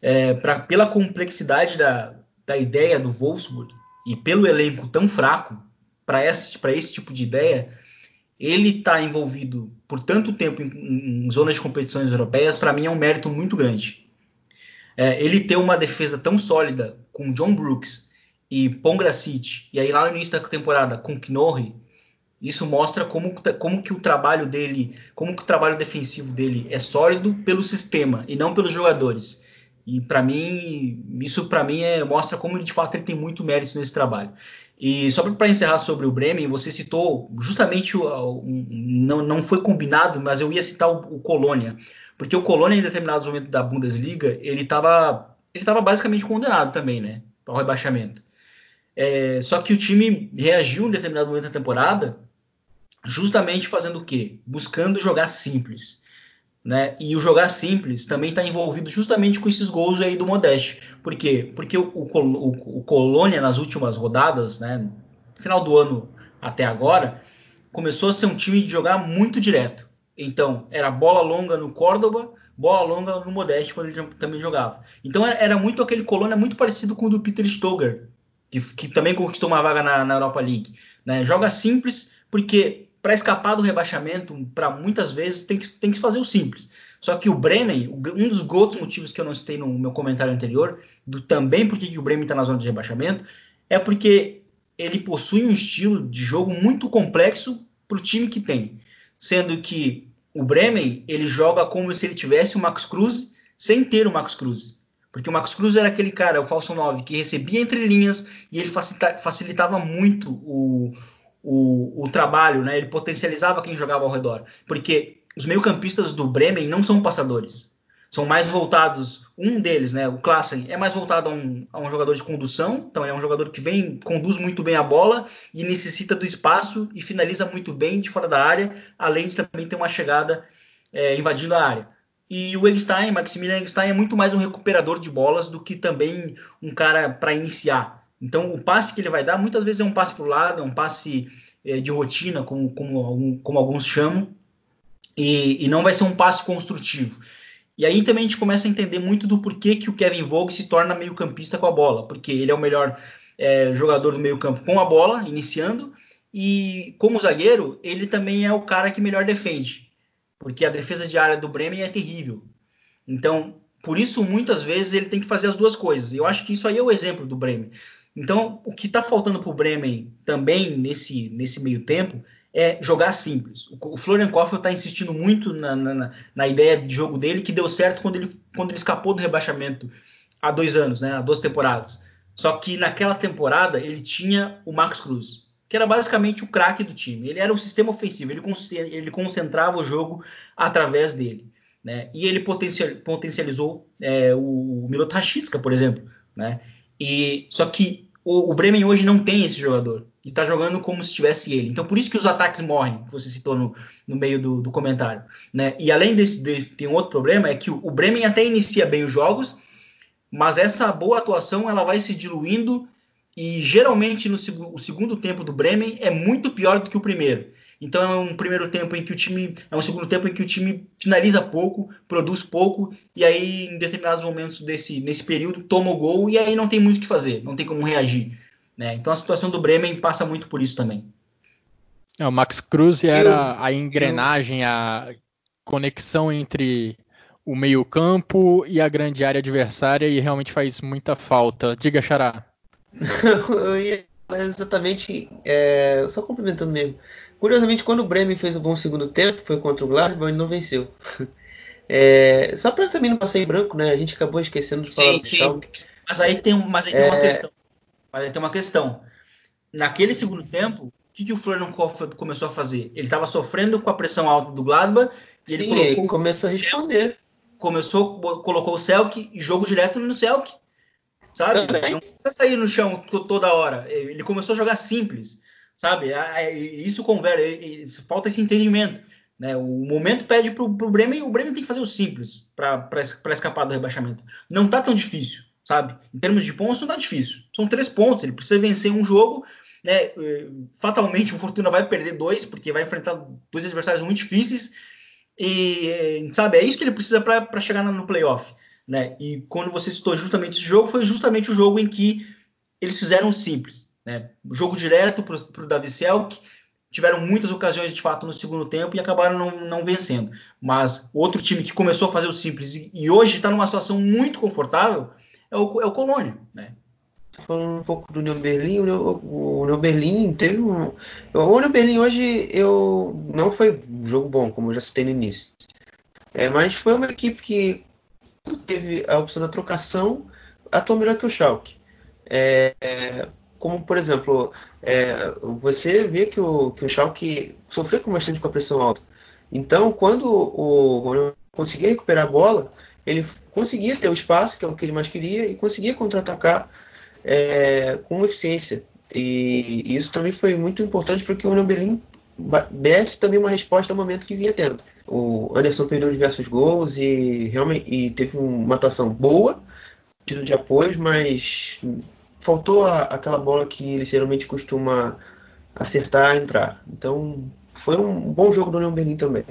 é, pra, pela complexidade da, da ideia do Wolfsburg e pelo elenco tão fraco para esse, esse tipo de ideia, ele está envolvido por tanto tempo em, em zonas de competições europeias, para mim é um mérito muito grande. É, ele ter uma defesa tão sólida com John Brooks e Pongracic, e aí lá no início da temporada com Knorri, isso mostra como, como que o trabalho dele, como que o trabalho defensivo dele é sólido pelo sistema e não pelos jogadores. E para mim, isso para mim é, mostra como de fato ele tem muito mérito nesse trabalho. E só para encerrar sobre o Bremen, você citou justamente o, o, não, não foi combinado, mas eu ia citar o, o Colônia. Porque o Colônia, em determinados momentos da Bundesliga, ele estava ele tava basicamente condenado também, né? Para o rebaixamento. É, só que o time reagiu em determinado momento da temporada, justamente fazendo o quê? Buscando jogar simples. Né? E o jogar simples também está envolvido justamente com esses gols aí do Modeste. Por quê? Porque o, o, o Colônia, nas últimas rodadas, né, final do ano até agora, começou a ser um time de jogar muito direto. Então, era bola longa no Córdoba, bola longa no Modeste, quando ele também jogava. Então, era muito aquele Colônia muito parecido com o do Peter Stoger, que, que também conquistou uma vaga na, na Europa League. Né? Joga simples, porque para escapar do rebaixamento, para muitas vezes, tem que, tem que fazer o simples. Só que o Bremen, um dos outros motivos que eu não citei no meu comentário anterior, do também porque o Bremen está na zona de rebaixamento, é porque ele possui um estilo de jogo muito complexo para o time que tem. Sendo que o Bremen ele joga como se ele tivesse o Max Cruz sem ter o Max Cruz. Porque o Max Cruz era aquele cara, o falso 9, que recebia entre linhas e ele facilita, facilitava muito o, o, o, trabalho, né? ele potencializava quem jogava ao redor. Porque os meio-campistas do Bremen não são passadores são mais voltados, um deles, né, o Klassen, é mais voltado a um, a um, jogador de condução, então é um jogador que vem, conduz muito bem a bola e necessita do espaço e finaliza muito bem de fora da área, além de também ter uma chegada é, invadindo a área. E o Eggstein, Maximilian Eggstein, é muito mais um recuperador de bolas do que também um cara para iniciar. Então o passe que ele vai dar muitas vezes é um passe para o lado, é um passe é, de rotina, como, como, como alguns chamam, e, e não vai ser um passe construtivo. E aí também a gente começa a entender muito do porquê que o Kevin Vogue se torna meio campista com a bola, porque ele é o melhor é, jogador do meio campo com a bola, iniciando, e como zagueiro, ele também é o cara que melhor defende, porque a defesa de área do Bremen é terrível. Então, por isso, muitas vezes ele tem que fazer as duas coisas. Eu acho que isso aí é o exemplo do Bremen. Então, o que está faltando para o Bremen também nesse, nesse meio tempo é jogar simples. O Florian Kofel está insistindo muito na, na, na, ideia de jogo dele, que deu certo quando ele, quando ele escapou do rebaixamento há dois anos, né, há duas temporadas. Só que naquela temporada ele tinha o Max Cruz, que era basicamente o craque do time. Ele era o sistema ofensivo, ele, ele concentrava o jogo através dele. Né? E ele potencializou é, o Milot Rashica, por exemplo. Né? E, só que o, o Bremen hoje não tem esse jogador e tá jogando como se tivesse ele. Então, por isso que os ataques morrem, que você citou no, no meio do, do comentário. Né? E além desse, de, tem um outro problema, é que o, o, Bremen até inicia bem os jogos, mas essa boa atuação ela vai se diluindo e geralmente no o segundo tempo do Bremen é muito pior do que o primeiro. Então é um primeiro tempo em que o time é um segundo tempo em que o time finaliza pouco, produz pouco e aí em determinados momentos desse nesse período toma o gol e aí não tem muito o que fazer, não tem como reagir. Né? Então a situação do Bremen passa muito por isso também. É, o Max Cruz era a engrenagem, a conexão entre o meio-campo e a grande área adversária e realmente faz muita falta. Diga, Xará. eu ia exatamente, é, só complementando mesmo. Curiosamente, quando o Bremen fez um bom segundo tempo, foi contra o Gladbach, ele não venceu. É, só para também não passar em branco, né? A gente acabou esquecendo de falar sim, do Schalke. Mas aí tem, mas aí tem é... uma questão. Mas aí tem uma questão. Naquele segundo tempo, o que, que o Florian Kohfeldt começou a fazer? Ele estava sofrendo com a pressão alta do Gladbach e Sim, ele, ele começou a responder. Começou, colocou o Selk e jogo direto no Selk. Sabe? Também. Não precisa sair no chão toda hora. Ele começou a jogar simples. Sabe? Isso conversa, falta esse entendimento. Né? O momento pede para o Bremen, o Bremen tem que fazer o simples para escapar do rebaixamento. Não está tão difícil, sabe? Em termos de pontos, não está difícil. São três pontos. Ele precisa vencer um jogo né, fatalmente o Fortuna vai perder dois, porque vai enfrentar dois adversários muito difíceis. E, sabe, é isso que ele precisa para chegar no playoff. Né? E quando você citou justamente esse jogo, foi justamente o jogo em que eles fizeram simples. Né? Jogo direto para o Davi Selk, tiveram muitas ocasiões de fato no segundo tempo e acabaram não, não vencendo. Mas outro time que começou a fazer o simples e, e hoje está numa situação muito confortável é o, é o Colônia. Né? falando um pouco do União Berlim, o União Berlim teve um. O União Berlim hoje eu não foi um jogo bom, como eu já citei no início. É, mas foi uma equipe que teve a opção da trocação, atuou melhor que o Schalke. É, como por exemplo, é, você vê que o, que o Schalke sofreu com bastante com a pressão alta. Então, quando o, o conseguia recuperar a bola, ele conseguia ter o espaço, que é o que ele mais queria, e conseguia contra-atacar é, com eficiência. E, e, isso também foi muito importante porque o União Berlim desse também uma resposta ao momento que vinha tendo. O Anderson perdeu diversos gols e realmente e teve uma atuação boa, tido de apoio, mas faltou a, aquela bola que ele geralmente costuma acertar e entrar. Então foi um bom jogo do União Berlim também.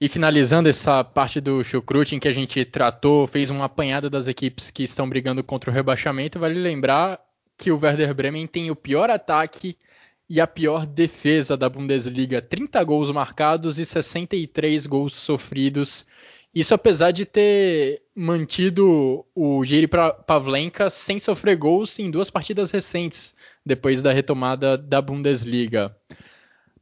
E finalizando essa parte do Chucrute em que a gente tratou, fez um apanhado das equipes que estão brigando contra o rebaixamento, vale lembrar que o Werder Bremen tem o pior ataque e a pior defesa da Bundesliga, 30 gols marcados e 63 gols sofridos. Isso apesar de ter mantido o Jiri Pavlenka sem sofrer gols em duas partidas recentes, depois da retomada da Bundesliga.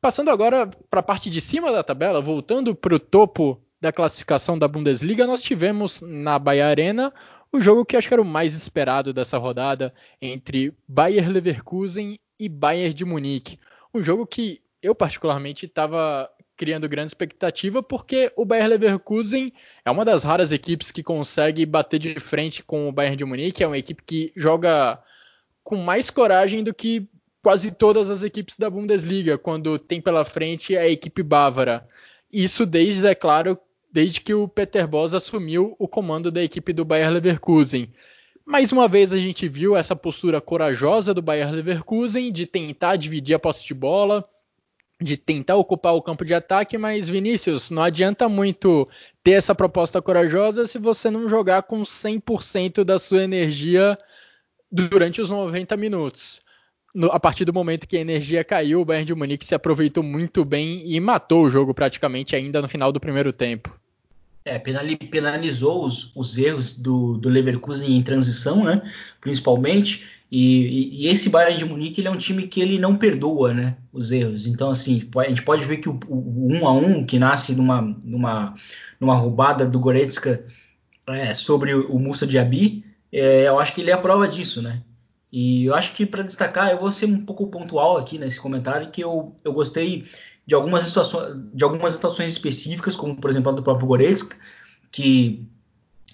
Passando agora para a parte de cima da tabela, voltando para o topo da classificação da Bundesliga, nós tivemos na Bahia Arena o jogo que acho que era o mais esperado dessa rodada entre Bayer Leverkusen e Bayern de Munique. Um jogo que eu particularmente estava criando grande expectativa porque o Bayer Leverkusen é uma das raras equipes que consegue bater de frente com o Bayern de Munique, é uma equipe que joga com mais coragem do que quase todas as equipes da Bundesliga, quando tem pela frente a equipe bávara. Isso desde, é claro, desde que o Peter Bosz assumiu o comando da equipe do Bayer Leverkusen. Mais uma vez a gente viu essa postura corajosa do Bayer Leverkusen de tentar dividir a posse de bola, de tentar ocupar o campo de ataque, mas Vinícius, não adianta muito ter essa proposta corajosa se você não jogar com 100% da sua energia durante os 90 minutos no, a partir do momento que a energia caiu, o Bayern de Munique se aproveitou muito bem e matou o jogo praticamente ainda no final do primeiro tempo. É, penalizou os, os erros do, do, Leverkusen em transição, né? Principalmente. E, e, esse Bayern de Munique ele é um time que ele não perdoa, né? Os erros. Então, assim, a gente pode ver que o, o, o 1 a 1 que nasce numa, numa, numa roubada do Goretzka é, sobre o, o Musa Diaby, é, eu acho que ele é a prova disso, né? E eu acho que para destacar, eu vou ser um pouco pontual aqui nesse comentário, que eu, eu gostei de algumas situações, de algumas situações específicas, como por exemplo a do próprio Goretzka, que,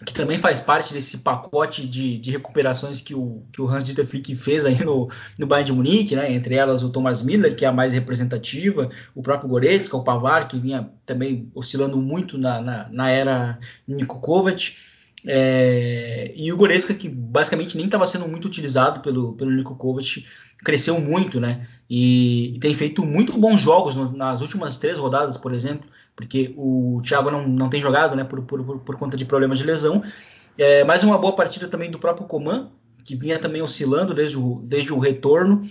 que também faz parte desse pacote de, de recuperações que o, que o Hans Dieter Flick fez aí no, no Bayern de Munique, né? entre elas o Thomas Miller, que é a mais representativa, o próprio Goretzka, o Pavar, que vinha também oscilando muito na, na, na era Niko Kovac, É, e o Goretzka, que basicamente nem estava sendo muito utilizado pelo, pelo Niko Kovac, cresceu muito, né? E, e tem feito muito bons jogos no, nas últimas três rodadas, por exemplo, porque o Thiago não, não tem jogado, né, por, por, por, por conta de problemas de lesão. É, mais uma boa partida também do próprio Coman, que vinha também oscilando desde o, desde o retorno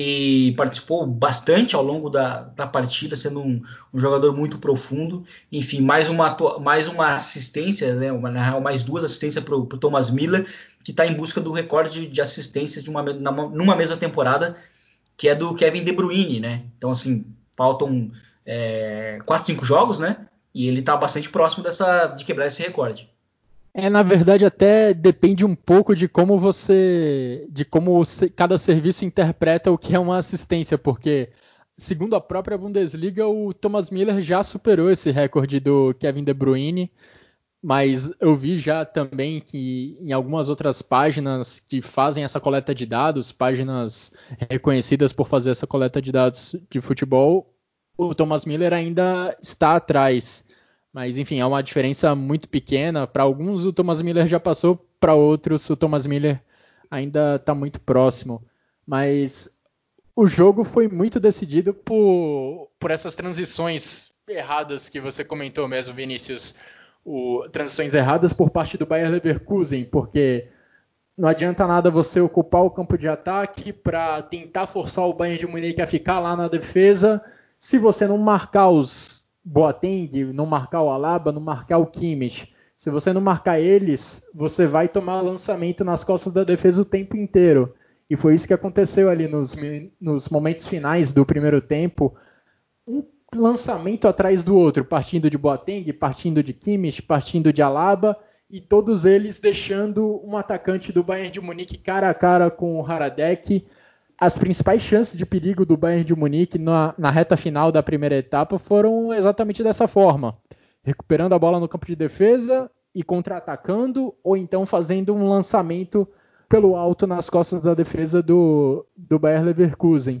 e participou bastante ao longo da, da partida, sendo um, um, jogador muito profundo. Enfim, mais uma, mais uma assistência, né, uma, mais duas assistências para o Thomas Miller, que está em busca do recorde de assistências de uma, numa mesma temporada, que é do Kevin De Bruyne, né? Então, assim, faltam é, 4, 5 jogos, né? E ele está bastante próximo dessa, de quebrar esse recorde. É, na verdade, até depende um pouco de como você. de como cada serviço interpreta o que é uma assistência, porque, segundo a própria Bundesliga, o Thomas Miller já superou esse recorde do Kevin De Bruyne. Mas eu vi já também que em algumas outras páginas que fazem essa coleta de dados, páginas reconhecidas por fazer essa coleta de dados de futebol, o Thomas Miller ainda está atrás. Mas enfim, é uma diferença muito pequena. Para alguns o Thomas Miller já passou, para outros o Thomas Miller ainda está muito próximo. Mas o jogo foi muito decidido por, por essas transições erradas que você comentou mesmo, Vinícius. O, transições erradas por parte do Bayer Leverkusen, porque não adianta nada você ocupar o campo de ataque para tentar forçar o Bayern de Munique a ficar lá na defesa, se você não marcar os Boateng, não marcar o Alaba, não marcar o Kimmich. Se você não marcar eles, você vai tomar lançamento nas costas da defesa o tempo inteiro. E foi isso que aconteceu ali nos, nos momentos finais do primeiro tempo. Um lançamento atrás do outro, partindo de Boateng, partindo de Kimmich, partindo de Alaba, e todos eles deixando um atacante do Bayern de Munique cara a cara com o Haradec as principais chances de perigo do Bayern de Munique na, na, reta final da primeira etapa foram exatamente dessa forma: recuperando a bola no campo de defesa e contra-atacando, ou então fazendo um lançamento pelo alto nas costas da defesa do, do Bayern Leverkusen.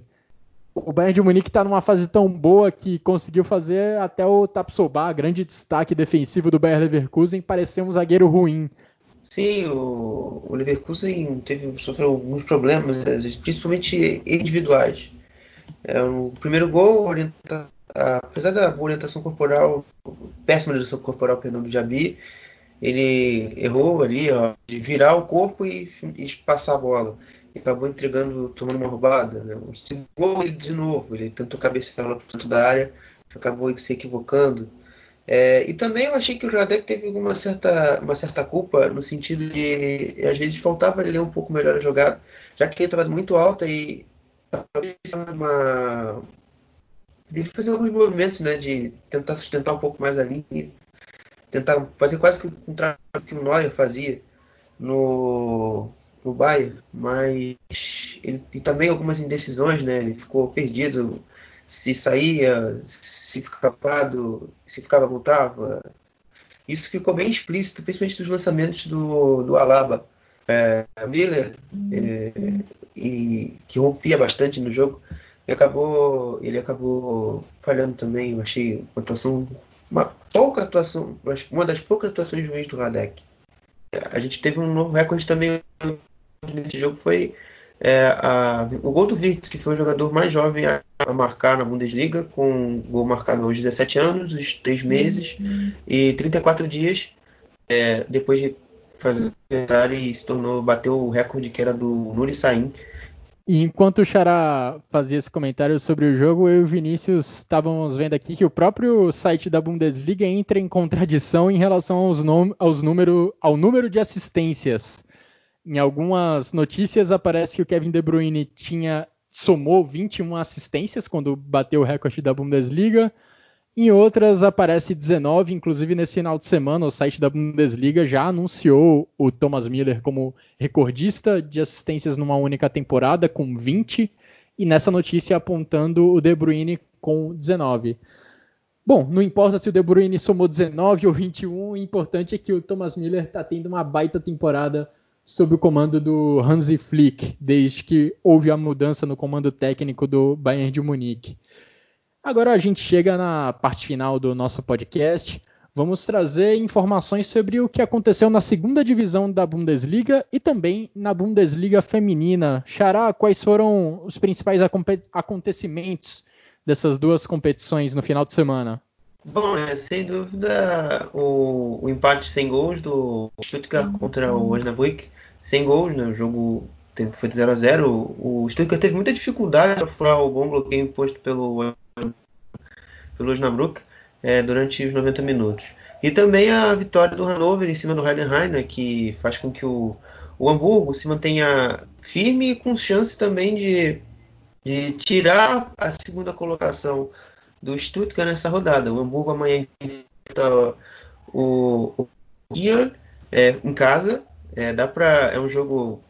O Bayern de Munique está numa fase tão boa que conseguiu fazer até o Tapsoba, grande destaque defensivo do Bayern Leverkusen, parecer um zagueiro ruim. Sim, o, o Leverkusen teve, sofreu alguns problemas, principalmente individuais. É, o primeiro gol, orienta, apesar da orientação corporal, péssima orientação corporal, perdão, do Jabi, ele errou ali, ó, de virar o corpo e, e passar a bola. E acabou entregando, tomando uma roubada. Né? O segundo gol, ele de novo, ele tentou cabecear para dentro da área, acabou se equivocando. É, e também eu achei que o Jadek teve uma certa, uma certa culpa no sentido de às vezes faltava ele ler um pouco melhor a jogada, já que ele estava muito alta e talvez uma ele fazer alguns movimentos, né, de tentar sustentar um pouco mais a linha, tentar fazer quase que o contrário que o Neuer fazia no no Bayern, mas ele e também algumas indecisões, né, ele ficou perdido se saía, se ficava parado, se ficava, voltava. Isso ficou bem explícito, principalmente dos lançamentos do, do Alaba. É, Miller, é, e, que rompia bastante no jogo, ele acabou, ele acabou falhando também. Eu achei uma atuação, uma pouca atuação, uma das poucas atuações ruins do Radek. A gente teve um novo recorde também nesse jogo, foi é, a, o gol do Virtus, que foi o jogador mais jovem a, a, marcar na Bundesliga, com gol marcado aos 17 anos, os 3 meses uhum. e 34 dias é, depois de fazer e se tornou, bateu o recorde que era do Nuri Sahin. E enquanto o Xará fazia esse comentário sobre o jogo, eu e o Vinícius estávamos vendo aqui que o próprio site da Bundesliga entra em contradição em relação aos, aos número, ao número de assistências em algumas notícias aparece que o Kevin De Bruyne tinha somou 21 assistências quando bateu o recorde da Bundesliga. Em outras aparece 19, inclusive nesse final de semana o site da Bundesliga já anunciou o Thomas Miller como recordista de assistências numa única temporada com 20 e nessa notícia apontando o De Bruyne com 19. Bom, não importa se o De Bruyne somou 19 ou 21, o importante é que o Thomas Miller está tendo uma baita temporada sob o comando do Hansi Flick, desde que houve a mudança no comando técnico do Bayern de Munique. Agora a gente chega na parte final do nosso podcast. vamos trazer informações sobre o que aconteceu na segunda divisão da Bundesliga e também na Bundesliga feminina. Xará, quais foram os principais acontecimentos dessas duas competições no final de semana? Bom, é, sem dúvida o, o, empate sem gols do Stuttgart contra o Osnabrück, sem gols, né? O jogo foi de 0 a 0 O Stuttgart teve muita dificuldade para furar o bom bloqueio imposto pelo, pelo Osnabrück é, durante os 90 minutos. E também a vitória do Hannover em cima do Heidenheim, né, que faz com que o, o Hamburgo se mantenha firme e com chance também de, de tirar a segunda colocação do Stuttgart nessa rodada. O Hamburgo amanhã enfrenta o, o Kiel é, em casa. É, dá pra, é um jogo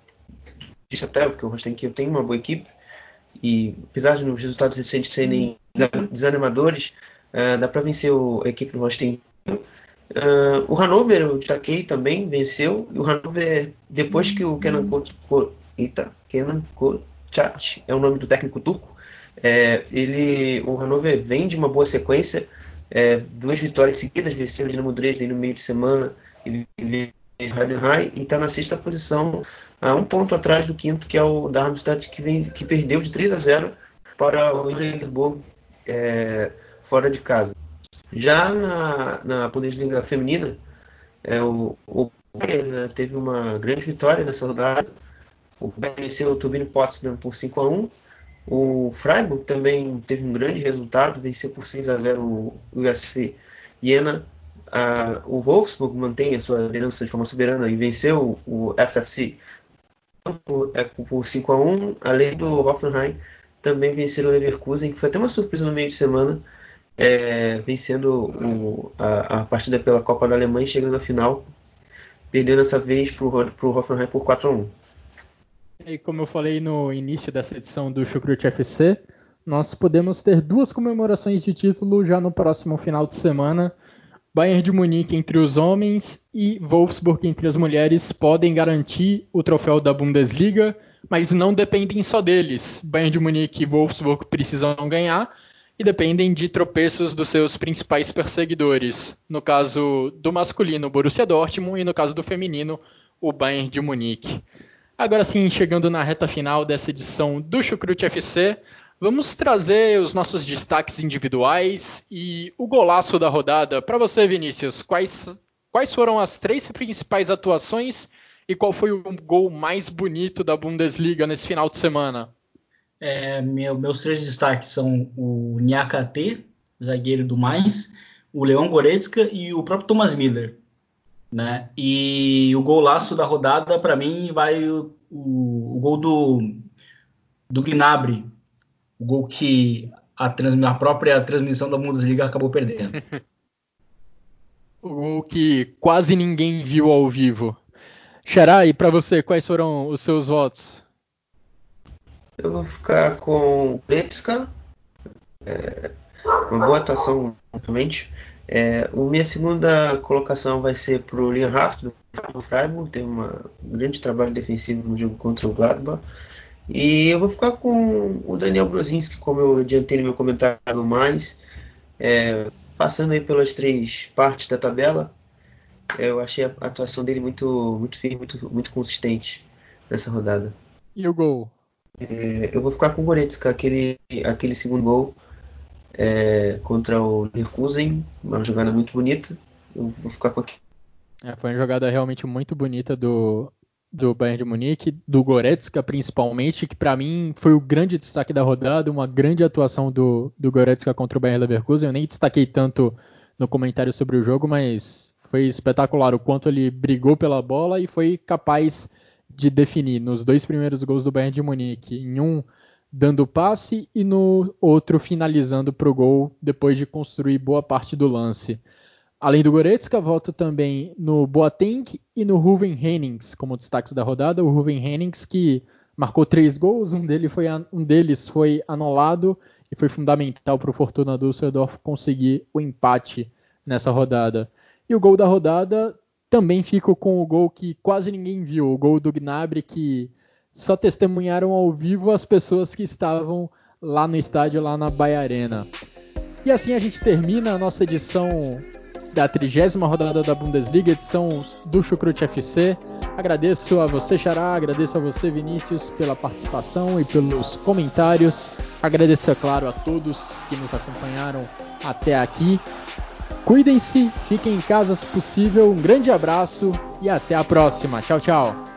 de até porque o Rosten Kiel tem uma boa equipe e apesar de os resultados recentes serem desanimadores, uh, dá para vencer o, a equipe do Rosten Kiel. Uh, o Hannover, eu destaquei também, venceu. E o Hannover, depois que o Kenan eita, Kenan Kochach é o nome do técnico turco, é, ele, o Hannover vem de uma boa sequência, é, duas vitórias seguidas, venceu o Dinamo Dresden no meio de semana e Heidenheim e está na sexta posição, a um ponto atrás do quinto, que é o Darmstadt, que, vem, que perdeu de 3 a 0 para o Hindenburg é, fora de casa. Já na, na Bundesliga feminina, é, o, o Bayern né, teve uma grande vitória nessa rodada. O Bayern venceu o Turbine Potsdam por 5 a 1 o Freiburg também teve um grande resultado, venceu por 6 a 0 o USF Jena. Uh, o Wolfsburg mantém a sua liderança de forma soberana e venceu o FFC por, é, por 5 a 1 além do Hoffenheim também venceram o Leverkusen, que foi até uma surpresa no meio de semana, é, vencendo o, a, a, partida pela Copa da Alemanha chegando à final, perdendo dessa vez para o Hoffenheim por 4 a 1 e como eu falei no início dessa edição do Chucrute FC, nós podemos ter duas comemorações de título já no próximo final de semana. Bayern de Munique entre os homens e Wolfsburg entre as mulheres podem garantir o troféu da Bundesliga, mas não dependem só deles. Bayern de Munique e Wolfsburg precisam ganhar e dependem de tropeços dos seus principais perseguidores. No caso do masculino, Borussia Dortmund, e no caso do feminino, o Bayern de Munique. Agora sim, chegando na reta final dessa edição do Chucrute FC, vamos trazer os nossos destaques individuais e o golaço da rodada. Para você, Vinícius, quais, quais foram as três principais atuações e qual foi o gol mais bonito da Bundesliga nesse final de semana? É, meu, meus três destaques são o Nyakate, zagueiro do Mais, o Leon Goretzka e o próprio Thomas Miller né? E o golaço da rodada, para mim, vai o, o, o, gol do, do Gnabry, o gol que a, a própria transmissão da Bundesliga acabou perdendo. o gol que quase ninguém viu ao vivo. Xará, e para você, quais foram os seus votos? Eu vou ficar com Pretska. É, uma boa atuação, realmente. É, a minha segunda colocação vai ser para o Liam Haft, do Freiburg, tem um grande trabalho defensivo no jogo contra o Gladbach. E eu vou ficar com o Daniel Brozinski, como eu adiantei no meu comentário mais, é, passando aí pelas três partes da tabela. Eu achei a atuação dele muito, muito firme, muito, muito consistente nessa rodada. E o gol? É, eu vou ficar com o Goretzka, aquele, aquele segundo gol é, contra o Leverkusen, uma jogada muito bonita. Eu vou ficar com aqui. É, foi uma jogada realmente muito bonita do, do Bayern de Munique, do Goretzka principalmente, que para mim foi o grande destaque da rodada, uma grande atuação do, do Goretzka contra o Bayern Leverkusen. Eu nem destaquei tanto no comentário sobre o jogo, mas foi espetacular o quanto ele brigou pela bola e foi capaz de definir nos dois primeiros gols do Bayern de Munique. Em um dando passe e no outro finalizando para o gol depois de construir boa parte do lance. Além do Goretzka, voto também no Boateng e no Ruven Hennings como destaques da rodada. O Ruven Hennings que marcou três gols, um, dele foi, um deles foi anulado e foi fundamental para o Fortuna Düsseldorf conseguir o empate nessa rodada. E o gol da rodada também fico com o gol que quase ninguém viu, o gol do Gnabry que só testemunharam ao vivo as pessoas que estavam lá no estádio, lá na Bahia Arena. E assim a gente termina a nossa edição da trigésima rodada da Bundesliga, edição do Chucrute FC. Agradeço a você, Xará, agradeço a você, Vinícius, pela participação e pelos comentários. Agradeço, é claro, a todos que nos acompanharam até aqui. Cuidem-se, fiquem em casa se possível. Um grande abraço e até a próxima. Tchau, tchau.